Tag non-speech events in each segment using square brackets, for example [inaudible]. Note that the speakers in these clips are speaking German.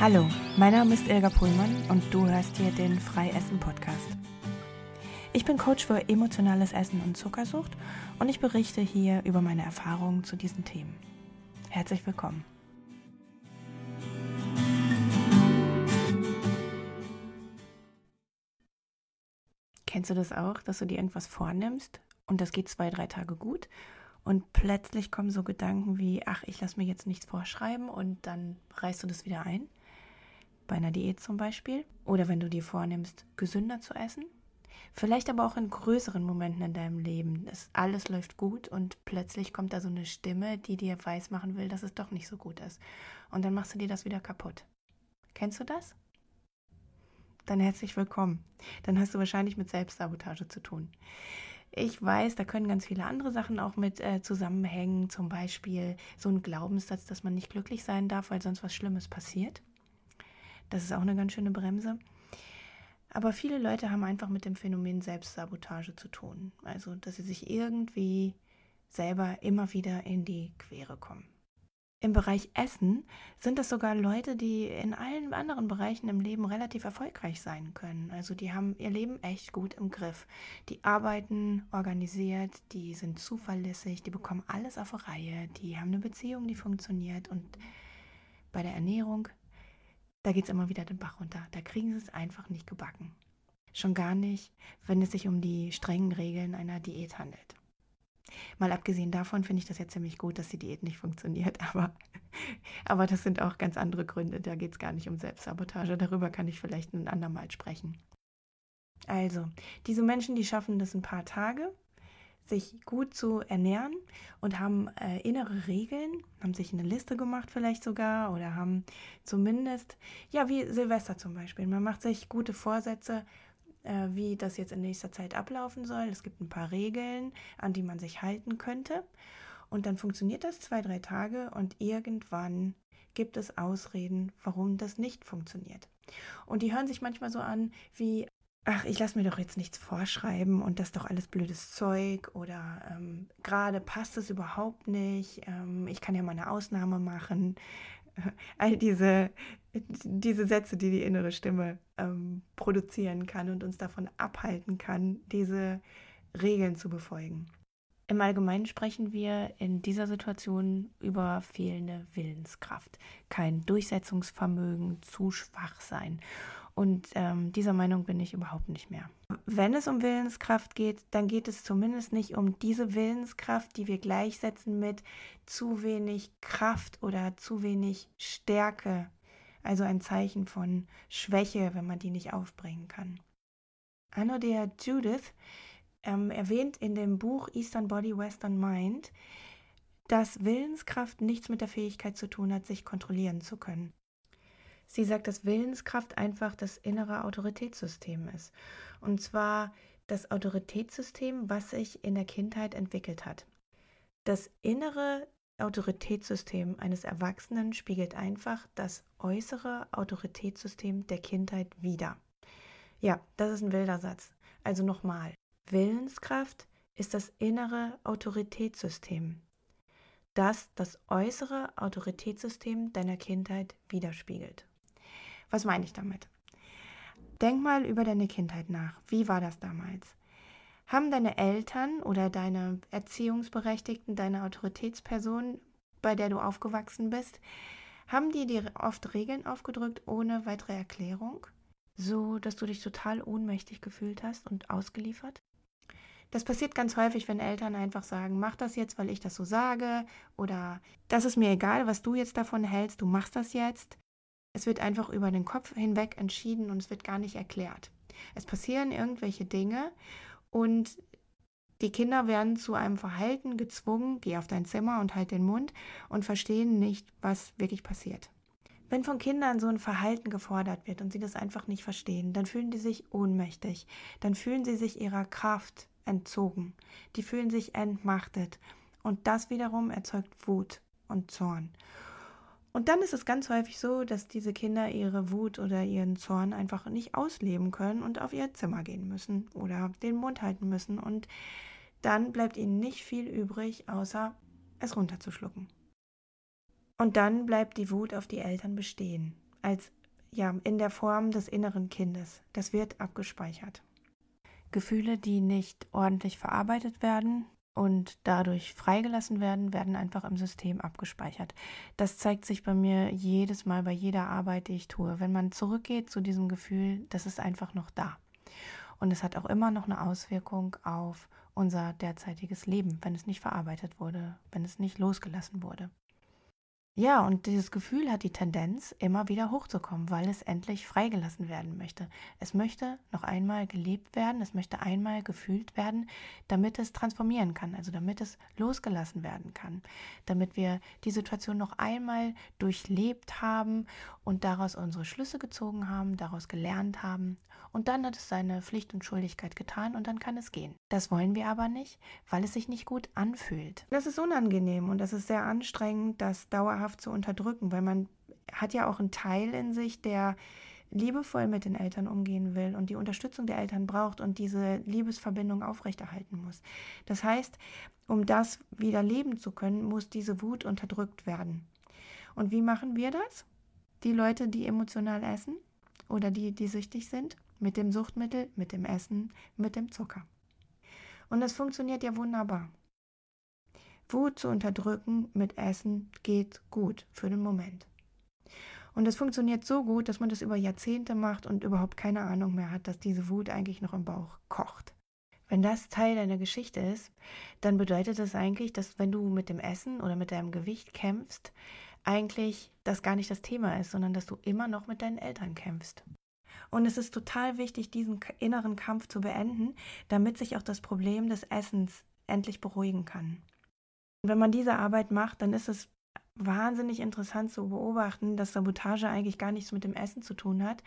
Hallo, mein Name ist Ilga Pullmann und du hörst hier den Freiessen Podcast. Ich bin Coach für emotionales Essen und Zuckersucht und ich berichte hier über meine Erfahrungen zu diesen Themen. Herzlich willkommen. Kennst du das auch, dass du dir irgendwas vornimmst und das geht zwei, drei Tage gut und plötzlich kommen so Gedanken wie, ach, ich lasse mir jetzt nichts vorschreiben und dann reißt du das wieder ein? Bei einer Diät zum Beispiel. Oder wenn du dir vornimmst, gesünder zu essen. Vielleicht aber auch in größeren Momenten in deinem Leben. dass alles läuft gut und plötzlich kommt da so eine Stimme, die dir weismachen will, dass es doch nicht so gut ist. Und dann machst du dir das wieder kaputt. Kennst du das? Dann herzlich willkommen. Dann hast du wahrscheinlich mit Selbstsabotage zu tun. Ich weiß, da können ganz viele andere Sachen auch mit äh, zusammenhängen. Zum Beispiel so ein Glaubenssatz, dass man nicht glücklich sein darf, weil sonst was Schlimmes passiert. Das ist auch eine ganz schöne Bremse. Aber viele Leute haben einfach mit dem Phänomen Selbstsabotage zu tun. Also, dass sie sich irgendwie selber immer wieder in die Quere kommen. Im Bereich Essen sind das sogar Leute, die in allen anderen Bereichen im Leben relativ erfolgreich sein können. Also die haben ihr Leben echt gut im Griff. Die arbeiten organisiert, die sind zuverlässig, die bekommen alles auf Reihe, die haben eine Beziehung, die funktioniert und bei der Ernährung, da geht es immer wieder den Bach runter. Da kriegen sie es einfach nicht gebacken. Schon gar nicht, wenn es sich um die strengen Regeln einer Diät handelt. Mal abgesehen davon finde ich das ja ziemlich gut, dass die Diät nicht funktioniert, [laughs] aber, aber das sind auch ganz andere Gründe. Da geht es gar nicht um Selbstsabotage. Darüber kann ich vielleicht ein andermal sprechen. Also, diese Menschen, die schaffen das ein paar Tage, sich gut zu ernähren und haben äh, innere Regeln, haben sich eine Liste gemacht vielleicht sogar oder haben zumindest, ja, wie Silvester zum Beispiel. Man macht sich gute Vorsätze äh, wie das jetzt in nächster Zeit ablaufen soll. Es gibt ein paar Regeln, an die man sich halten könnte. Und dann funktioniert das zwei, drei Tage und irgendwann gibt es Ausreden, warum das nicht funktioniert. Und die hören sich manchmal so an wie, ach, ich lasse mir doch jetzt nichts vorschreiben und das ist doch alles blödes Zeug oder ähm, gerade passt es überhaupt nicht, ähm, ich kann ja mal eine Ausnahme machen. [laughs] all diese, diese Sätze, die die innere Stimme ähm, produzieren kann und uns davon abhalten kann, diese Regeln zu befolgen. Im Allgemeinen sprechen wir in dieser Situation über fehlende Willenskraft, kein Durchsetzungsvermögen, zu schwach sein. Und ähm, dieser Meinung bin ich überhaupt nicht mehr. Wenn es um Willenskraft geht, dann geht es zumindest nicht um diese Willenskraft, die wir gleichsetzen mit zu wenig Kraft oder zu wenig Stärke. Also ein Zeichen von Schwäche, wenn man die nicht aufbringen kann. Anno der Judith ähm, erwähnt in dem Buch Eastern Body, Western Mind, dass Willenskraft nichts mit der Fähigkeit zu tun hat, sich kontrollieren zu können. Sie sagt, dass Willenskraft einfach das innere Autoritätssystem ist. Und zwar das Autoritätssystem, was sich in der Kindheit entwickelt hat. Das innere Autoritätssystem eines Erwachsenen spiegelt einfach das äußere Autoritätssystem der Kindheit wider. Ja, das ist ein wilder Satz. Also nochmal. Willenskraft ist das innere Autoritätssystem, das das äußere Autoritätssystem deiner Kindheit widerspiegelt. Was meine ich damit? Denk mal über deine Kindheit nach. Wie war das damals? Haben deine Eltern oder deine Erziehungsberechtigten, deine Autoritätsperson, bei der du aufgewachsen bist, haben die dir oft Regeln aufgedrückt ohne weitere Erklärung, so dass du dich total ohnmächtig gefühlt hast und ausgeliefert? Das passiert ganz häufig, wenn Eltern einfach sagen, mach das jetzt, weil ich das so sage oder das ist mir egal, was du jetzt davon hältst, du machst das jetzt. Es wird einfach über den Kopf hinweg entschieden und es wird gar nicht erklärt. Es passieren irgendwelche Dinge und die Kinder werden zu einem Verhalten gezwungen, geh auf dein Zimmer und halt den Mund und verstehen nicht, was wirklich passiert. Wenn von Kindern so ein Verhalten gefordert wird und sie das einfach nicht verstehen, dann fühlen die sich ohnmächtig, dann fühlen sie sich ihrer Kraft entzogen, die fühlen sich entmachtet und das wiederum erzeugt Wut und Zorn. Und dann ist es ganz häufig so, dass diese Kinder ihre Wut oder ihren Zorn einfach nicht ausleben können und auf ihr Zimmer gehen müssen oder den Mund halten müssen. Und dann bleibt ihnen nicht viel übrig, außer es runterzuschlucken. Und dann bleibt die Wut auf die Eltern bestehen, als ja, in der Form des inneren Kindes. Das wird abgespeichert. Gefühle, die nicht ordentlich verarbeitet werden und dadurch freigelassen werden, werden einfach im System abgespeichert. Das zeigt sich bei mir jedes Mal bei jeder Arbeit, die ich tue. Wenn man zurückgeht zu diesem Gefühl, das ist einfach noch da. Und es hat auch immer noch eine Auswirkung auf unser derzeitiges Leben, wenn es nicht verarbeitet wurde, wenn es nicht losgelassen wurde. Ja, und dieses Gefühl hat die Tendenz, immer wieder hochzukommen, weil es endlich freigelassen werden möchte. Es möchte noch einmal gelebt werden, es möchte einmal gefühlt werden, damit es transformieren kann, also damit es losgelassen werden kann, damit wir die Situation noch einmal durchlebt haben und daraus unsere Schlüsse gezogen haben, daraus gelernt haben. Und dann hat es seine Pflicht und Schuldigkeit getan und dann kann es gehen. Das wollen wir aber nicht, weil es sich nicht gut anfühlt. Das ist unangenehm und das ist sehr anstrengend, das dauerhaft dauerhaft zu unterdrücken, weil man hat ja auch einen Teil in sich, der liebevoll mit den Eltern umgehen will und die Unterstützung der Eltern braucht und diese Liebesverbindung aufrechterhalten muss. Das heißt, um das wieder leben zu können, muss diese Wut unterdrückt werden. Und wie machen wir das? Die Leute, die emotional essen oder die, die süchtig sind, mit dem Suchtmittel, mit dem Essen, mit dem Zucker. Und das funktioniert ja wunderbar. Wut zu unterdrücken mit Essen geht gut für den Moment. Und es funktioniert so gut, dass man das über Jahrzehnte macht und überhaupt keine Ahnung mehr hat, dass diese Wut eigentlich noch im Bauch kocht. Wenn das Teil deiner Geschichte ist, dann bedeutet das eigentlich, dass wenn du mit dem Essen oder mit deinem Gewicht kämpfst, eigentlich das gar nicht das Thema ist, sondern dass du immer noch mit deinen Eltern kämpfst. Und es ist total wichtig, diesen inneren Kampf zu beenden, damit sich auch das Problem des Essens endlich beruhigen kann. Wenn man diese Arbeit macht, dann ist es wahnsinnig interessant zu beobachten, dass Sabotage eigentlich gar nichts mit dem Essen zu tun hat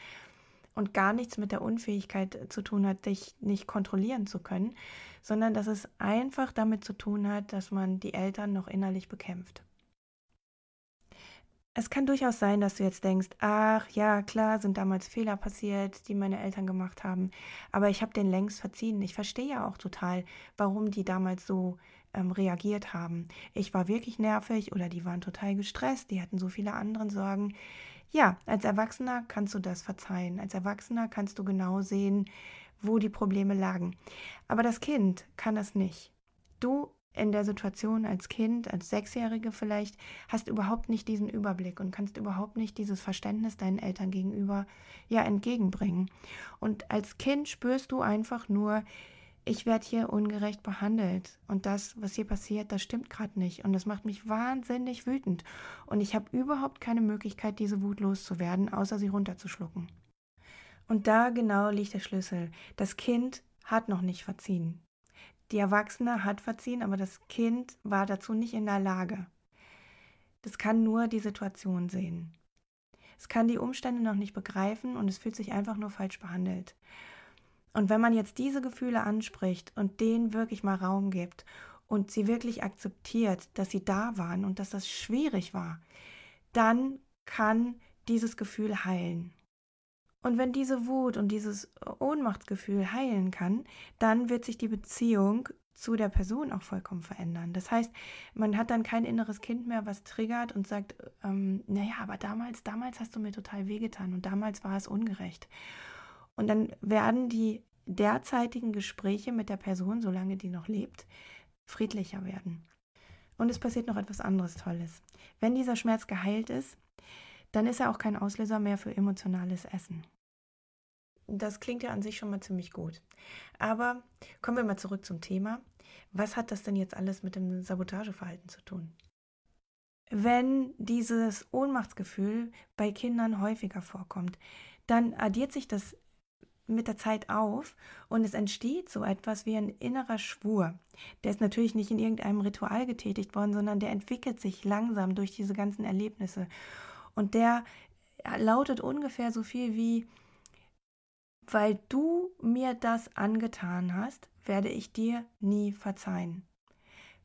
und gar nichts mit der Unfähigkeit zu tun hat, dich nicht kontrollieren zu können, sondern dass es einfach damit zu tun hat, dass man die Eltern noch innerlich bekämpft. Es kann durchaus sein, dass du jetzt denkst, ach ja, klar, sind damals Fehler passiert, die meine Eltern gemacht haben, aber ich habe den längst verziehen. Ich verstehe ja auch total, warum die damals so ähm, reagiert haben. Ich war wirklich nervig oder die waren total gestresst, die hatten so viele andere Sorgen. Ja, als Erwachsener kannst du das verzeihen. Als Erwachsener kannst du genau sehen, wo die Probleme lagen. Aber das Kind kann das nicht. Du in der Situation als Kind, als Sechsjährige vielleicht, hast überhaupt nicht diesen Überblick und kannst überhaupt nicht dieses Verständnis deinen Eltern gegenüber ja entgegenbringen. Und als Kind spürst du einfach nur, ich werde hier ungerecht behandelt und das, was hier passiert, das stimmt gerade nicht und das macht mich wahnsinnig wütend und ich habe überhaupt keine Möglichkeit, diese Wut loszuwerden, außer sie runterzuschlucken. Und da genau liegt der Schlüssel. Das Kind hat noch nicht verziehen. Die Erwachsene hat verziehen, aber das Kind war dazu nicht in der Lage. Das kann nur die Situation sehen. Es kann die Umstände noch nicht begreifen und es fühlt sich einfach nur falsch behandelt. Und wenn man jetzt diese Gefühle anspricht und denen wirklich mal Raum gibt und sie wirklich akzeptiert, dass sie da waren und dass das schwierig war, dann kann dieses Gefühl heilen. Und wenn diese Wut und dieses Ohnmachtsgefühl heilen kann, dann wird sich die Beziehung zu der Person auch vollkommen verändern. Das heißt, man hat dann kein inneres Kind mehr, was triggert und sagt, ähm, naja, aber damals, damals hast du mir total wehgetan und damals war es ungerecht. Und dann werden die derzeitigen Gespräche mit der Person, solange die noch lebt, friedlicher werden. Und es passiert noch etwas anderes Tolles. Wenn dieser Schmerz geheilt ist, dann ist er auch kein Auslöser mehr für emotionales Essen. Das klingt ja an sich schon mal ziemlich gut. Aber kommen wir mal zurück zum Thema. Was hat das denn jetzt alles mit dem Sabotageverhalten zu tun? Wenn dieses Ohnmachtsgefühl bei Kindern häufiger vorkommt, dann addiert sich das mit der Zeit auf und es entsteht so etwas wie ein innerer Schwur. Der ist natürlich nicht in irgendeinem Ritual getätigt worden, sondern der entwickelt sich langsam durch diese ganzen Erlebnisse. Und der lautet ungefähr so viel wie, weil du mir das angetan hast, werde ich dir nie verzeihen.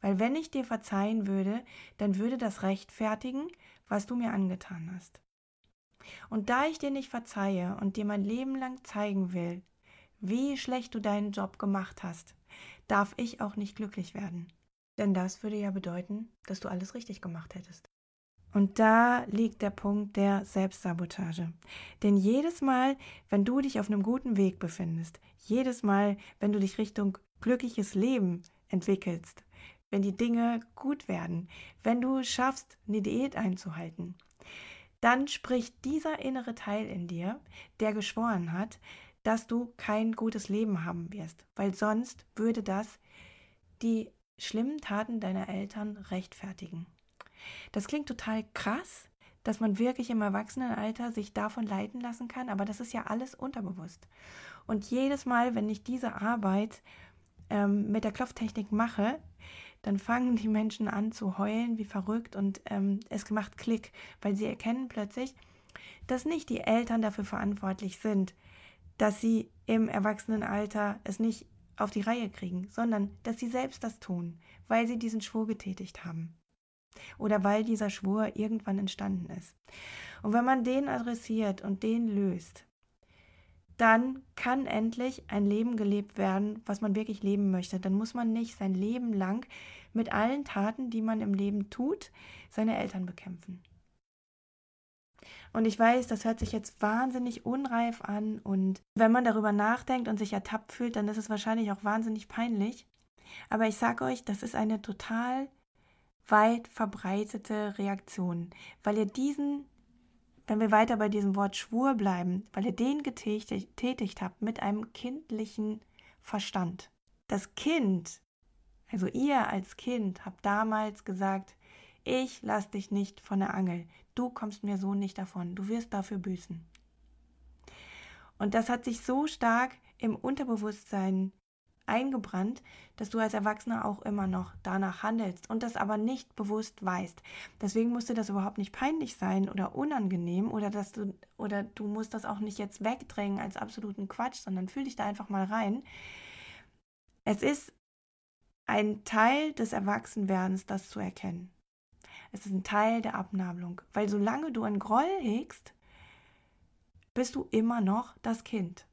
Weil wenn ich dir verzeihen würde, dann würde das rechtfertigen, was du mir angetan hast. Und da ich dir nicht verzeihe und dir mein Leben lang zeigen will, wie schlecht du deinen Job gemacht hast, darf ich auch nicht glücklich werden. Denn das würde ja bedeuten, dass du alles richtig gemacht hättest. Und da liegt der Punkt der Selbstsabotage. Denn jedes Mal, wenn du dich auf einem guten Weg befindest, jedes Mal, wenn du dich Richtung glückliches Leben entwickelst, wenn die Dinge gut werden, wenn du schaffst, eine Diät einzuhalten, dann spricht dieser innere Teil in dir, der geschworen hat, dass du kein gutes Leben haben wirst, weil sonst würde das die schlimmen Taten deiner Eltern rechtfertigen. Das klingt total krass, dass man wirklich im Erwachsenenalter sich davon leiten lassen kann, aber das ist ja alles unterbewusst. Und jedes Mal, wenn ich diese Arbeit ähm, mit der Klopftechnik mache, dann fangen die Menschen an zu heulen wie verrückt und ähm, es macht Klick, weil sie erkennen plötzlich, dass nicht die Eltern dafür verantwortlich sind, dass sie im Erwachsenenalter es nicht auf die Reihe kriegen, sondern dass sie selbst das tun, weil sie diesen Schwur getätigt haben oder weil dieser Schwur irgendwann entstanden ist. Und wenn man den adressiert und den löst, dann kann endlich ein Leben gelebt werden, was man wirklich leben möchte. Dann muss man nicht sein Leben lang mit allen Taten, die man im Leben tut, seine Eltern bekämpfen. Und ich weiß, das hört sich jetzt wahnsinnig unreif an und wenn man darüber nachdenkt und sich ertappt fühlt, dann ist es wahrscheinlich auch wahnsinnig peinlich. Aber ich sage euch, das ist eine total weit verbreitete Reaktion, weil ihr diesen, wenn wir weiter bei diesem Wort Schwur bleiben, weil ihr den getätigt habt mit einem kindlichen Verstand. Das Kind, also ihr als Kind, habt damals gesagt, ich lass dich nicht von der Angel, du kommst mir so nicht davon, du wirst dafür büßen. Und das hat sich so stark im Unterbewusstsein eingebrannt, dass du als Erwachsener auch immer noch danach handelst und das aber nicht bewusst weißt. Deswegen musste das überhaupt nicht peinlich sein oder unangenehm oder dass du oder du musst das auch nicht jetzt wegdrängen als absoluten Quatsch, sondern fühl dich da einfach mal rein. Es ist ein Teil des Erwachsenwerdens, das zu erkennen. Es ist ein Teil der Abnabelung, weil solange du einen Groll hegst, bist du immer noch das Kind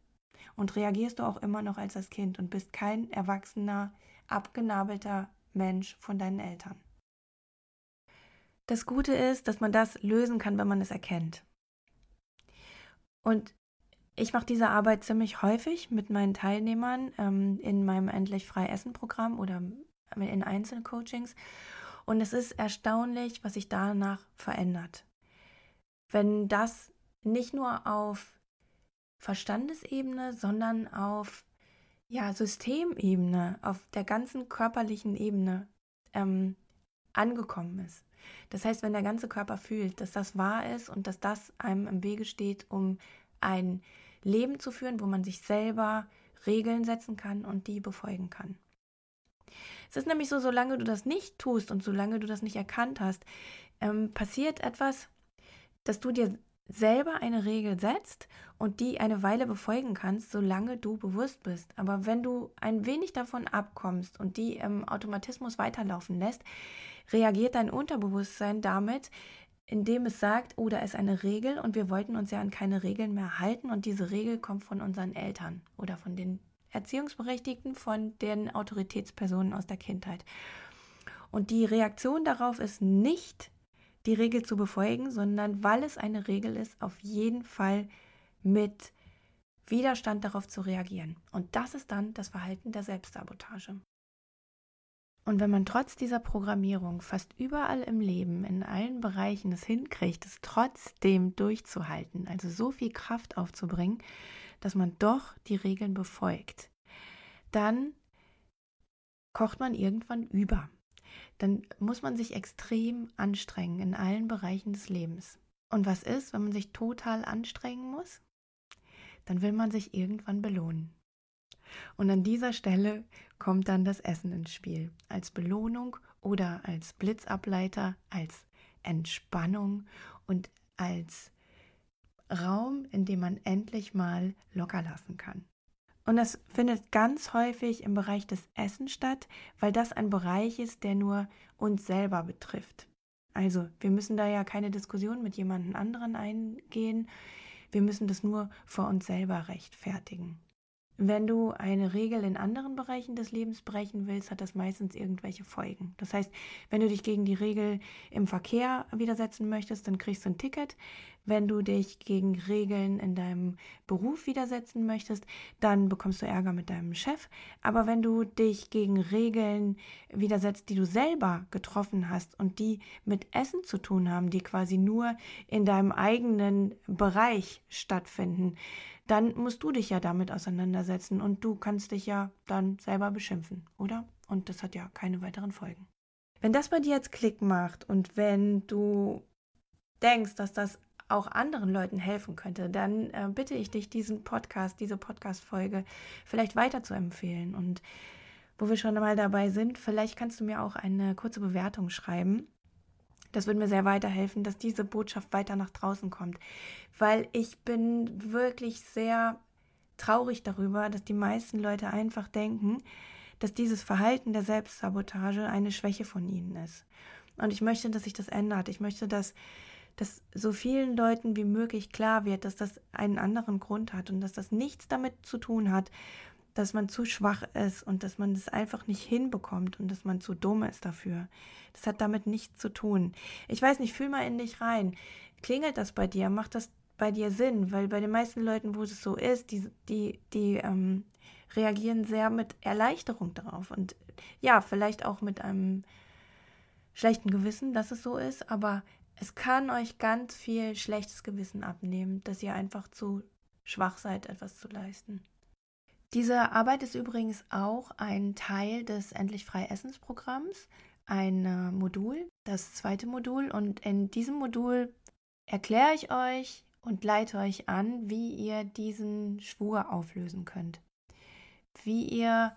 und reagierst du auch immer noch als das Kind und bist kein erwachsener, abgenabelter Mensch von deinen Eltern. Das Gute ist, dass man das lösen kann, wenn man es erkennt. Und ich mache diese Arbeit ziemlich häufig mit meinen Teilnehmern ähm, in meinem Endlich frei Essen Programm oder in Einzelcoachings. Und es ist erstaunlich, was sich danach verändert. Wenn das nicht nur auf Verstandesebene, sondern auf ja, Systemebene, auf der ganzen körperlichen Ebene ähm, angekommen ist. Das heißt, wenn der ganze Körper fühlt, dass das wahr ist und dass das einem im Wege steht, um ein Leben zu führen, wo man sich selber Regeln setzen kann und die befolgen kann. Es ist nämlich so, solange du das nicht tust und solange du das nicht erkannt hast, ähm, passiert etwas, dass du dir selber eine Regel setzt und die eine Weile befolgen kannst, solange du bewusst bist. Aber wenn du ein wenig davon abkommst und die im Automatismus weiterlaufen lässt, reagiert dein Unterbewusstsein damit, indem es sagt, oh, da ist eine Regel und wir wollten uns ja an keine Regeln mehr halten und diese Regel kommt von unseren Eltern oder von den Erziehungsberechtigten, von den Autoritätspersonen aus der Kindheit. Und die Reaktion darauf ist nicht, die Regel zu befolgen, sondern weil es eine Regel ist, auf jeden Fall mit Widerstand darauf zu reagieren. Und das ist dann das Verhalten der Selbstsabotage. Und wenn man trotz dieser Programmierung fast überall im Leben, in allen Bereichen es hinkriegt, es trotzdem durchzuhalten, also so viel Kraft aufzubringen, dass man doch die Regeln befolgt, dann kocht man irgendwann über dann muss man sich extrem anstrengen in allen Bereichen des Lebens. Und was ist, wenn man sich total anstrengen muss? Dann will man sich irgendwann belohnen. Und an dieser Stelle kommt dann das Essen ins Spiel. Als Belohnung oder als Blitzableiter, als Entspannung und als Raum, in dem man endlich mal locker lassen kann. Und das findet ganz häufig im Bereich des Essens statt, weil das ein Bereich ist, der nur uns selber betrifft. Also, wir müssen da ja keine Diskussion mit jemandem anderen eingehen. Wir müssen das nur vor uns selber rechtfertigen. Wenn du eine Regel in anderen Bereichen des Lebens brechen willst, hat das meistens irgendwelche Folgen. Das heißt, wenn du dich gegen die Regel im Verkehr widersetzen möchtest, dann kriegst du ein Ticket. Wenn du dich gegen Regeln in deinem Beruf widersetzen möchtest, dann bekommst du Ärger mit deinem Chef. Aber wenn du dich gegen Regeln widersetzt, die du selber getroffen hast und die mit Essen zu tun haben, die quasi nur in deinem eigenen Bereich stattfinden, dann musst du dich ja damit auseinandersetzen und du kannst dich ja dann selber beschimpfen, oder? Und das hat ja keine weiteren Folgen. Wenn das bei dir jetzt Klick macht und wenn du denkst, dass das auch anderen Leuten helfen könnte, dann äh, bitte ich dich, diesen Podcast, diese Podcast-Folge vielleicht weiter zu empfehlen. Und wo wir schon einmal dabei sind, vielleicht kannst du mir auch eine kurze Bewertung schreiben. Das würde mir sehr weiterhelfen, dass diese Botschaft weiter nach draußen kommt. Weil ich bin wirklich sehr traurig darüber, dass die meisten Leute einfach denken, dass dieses Verhalten der Selbstsabotage eine Schwäche von ihnen ist. Und ich möchte, dass sich das ändert. Ich möchte, dass, dass so vielen Leuten wie möglich klar wird, dass das einen anderen Grund hat und dass das nichts damit zu tun hat, dass man zu schwach ist und dass man das einfach nicht hinbekommt und dass man zu dumm ist dafür. Das hat damit nichts zu tun. Ich weiß nicht, fühl mal in dich rein. Klingelt das bei dir? Macht das bei dir Sinn? Weil bei den meisten Leuten, wo es so ist, die, die, die ähm, reagieren sehr mit Erleichterung darauf. Und ja, vielleicht auch mit einem schlechten Gewissen, dass es so ist, aber es kann euch ganz viel schlechtes Gewissen abnehmen, dass ihr einfach zu schwach seid, etwas zu leisten. Diese Arbeit ist übrigens auch ein Teil des Endlich Frei Essensprogramms, ein äh, Modul, das zweite Modul. Und in diesem Modul erkläre ich euch und leite euch an, wie ihr diesen Schwur auflösen könnt. Wie ihr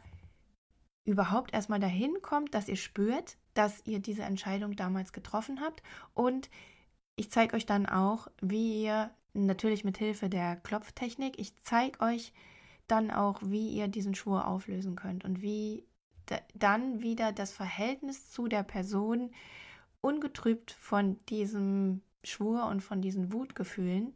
überhaupt erstmal dahin kommt, dass ihr spürt, dass ihr diese Entscheidung damals getroffen habt. Und ich zeige euch dann auch, wie ihr natürlich mit Hilfe der Klopftechnik, ich zeige euch, dann auch, wie ihr diesen Schwur auflösen könnt und wie dann wieder das Verhältnis zu der Person ungetrübt von diesem Schwur und von diesen Wutgefühlen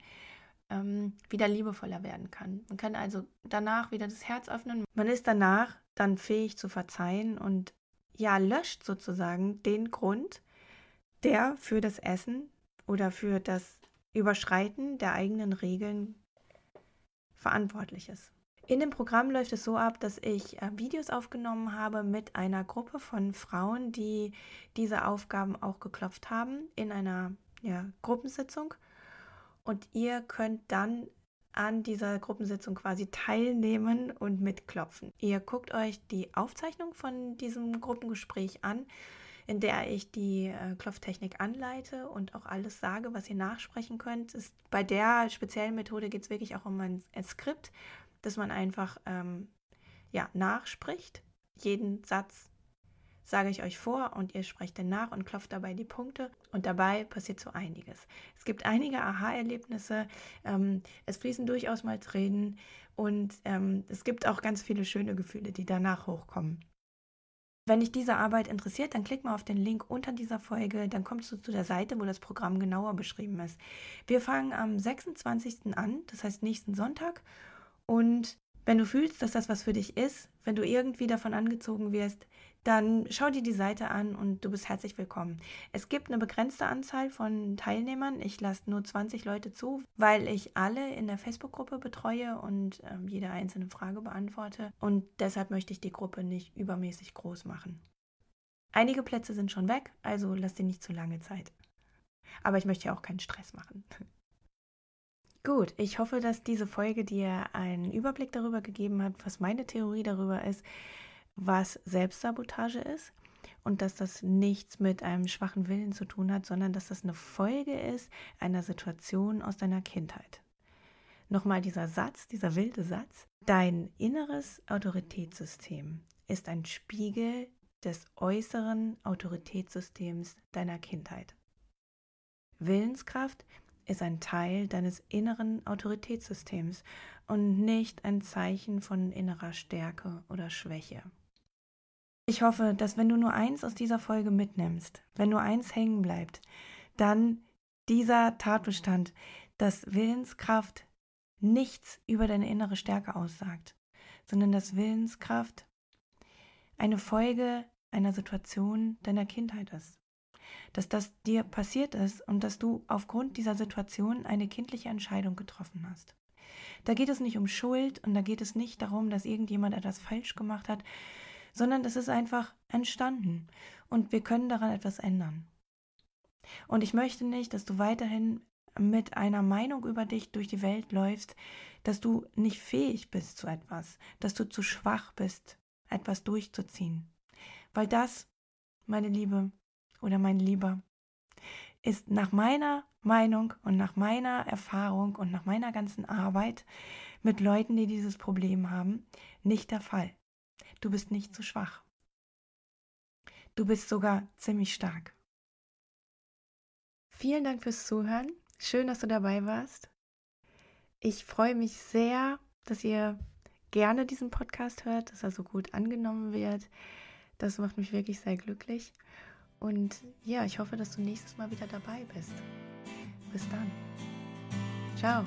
ähm, wieder liebevoller werden kann. Man kann also danach wieder das Herz öffnen. Man ist danach dann fähig zu verzeihen und ja, löscht sozusagen den Grund, der für das Essen oder für das Überschreiten der eigenen Regeln verantwortlich ist. In dem Programm läuft es so ab, dass ich äh, Videos aufgenommen habe mit einer Gruppe von Frauen, die diese Aufgaben auch geklopft haben in einer ja, Gruppensitzung. Und ihr könnt dann an dieser Gruppensitzung quasi teilnehmen und mitklopfen. Ihr guckt euch die Aufzeichnung von diesem Gruppengespräch an, in der ich die äh, Klopftechnik anleite und auch alles sage, was ihr nachsprechen könnt. Ist, bei der speziellen Methode geht es wirklich auch um ein, ein Skript dass man einfach ähm, ja, nachspricht. Jeden Satz sage ich euch vor und ihr sprecht dann nach und klopft dabei die Punkte. Und dabei passiert so einiges. Es gibt einige Aha-Erlebnisse, ähm, es fließen durchaus mal Tränen und ähm, es gibt auch ganz viele schöne Gefühle, die danach hochkommen. Wenn dich diese Arbeit interessiert, dann klick mal auf den Link unter dieser Folge, dann kommst du zu der Seite, wo das Programm genauer beschrieben ist. Wir fangen am 26. an, das heißt nächsten Sonntag und wenn du fühlst, dass das was für dich ist, wenn du irgendwie davon angezogen wirst, dann schau dir die Seite an und du bist herzlich willkommen. Es gibt eine begrenzte Anzahl von Teilnehmern. Ich lasse nur 20 Leute zu, weil ich alle in der Facebook-Gruppe betreue und äh, jede einzelne Frage beantworte. Und deshalb möchte ich die Gruppe nicht übermäßig groß machen. Einige Plätze sind schon weg, also lass dir nicht zu lange Zeit. Aber ich möchte ja auch keinen Stress machen. [laughs] Gut, ich hoffe, dass diese Folge dir einen Überblick darüber gegeben hat, was meine Theorie darüber ist, was Selbstsabotage ist und dass das nichts mit einem schwachen Willen zu tun hat, sondern dass das eine Folge ist einer Situation aus deiner Kindheit. Nochmal dieser Satz, dieser wilde Satz. Dein inneres Autoritätssystem ist ein Spiegel des äußeren Autoritätssystems deiner Kindheit. Willenskraft ist ein Teil deines inneren Autoritätssystems und nicht ein Zeichen von innerer Stärke oder Schwäche. Ich hoffe, dass wenn du nur eins aus dieser Folge mitnimmst, wenn nur eins hängen bleibt, dann dieser Tatbestand, dass Willenskraft nichts über deine innere Stärke aussagt, sondern dass Willenskraft eine Folge einer Situation deiner Kindheit ist. Dass das dir passiert ist und dass du aufgrund dieser Situation eine kindliche Entscheidung getroffen hast. Da geht es nicht um Schuld und da geht es nicht darum, dass irgendjemand etwas falsch gemacht hat, sondern es ist einfach entstanden und wir können daran etwas ändern. Und ich möchte nicht, dass du weiterhin mit einer Meinung über dich durch die Welt läufst, dass du nicht fähig bist zu etwas, dass du zu schwach bist, etwas durchzuziehen. Weil das, meine Liebe oder mein Lieber, ist nach meiner Meinung und nach meiner Erfahrung und nach meiner ganzen Arbeit mit Leuten, die dieses Problem haben, nicht der Fall. Du bist nicht zu schwach. Du bist sogar ziemlich stark. Vielen Dank fürs Zuhören. Schön, dass du dabei warst. Ich freue mich sehr, dass ihr gerne diesen Podcast hört, dass er so gut angenommen wird. Das macht mich wirklich sehr glücklich. Und ja, ich hoffe, dass du nächstes Mal wieder dabei bist. Bis dann. Ciao.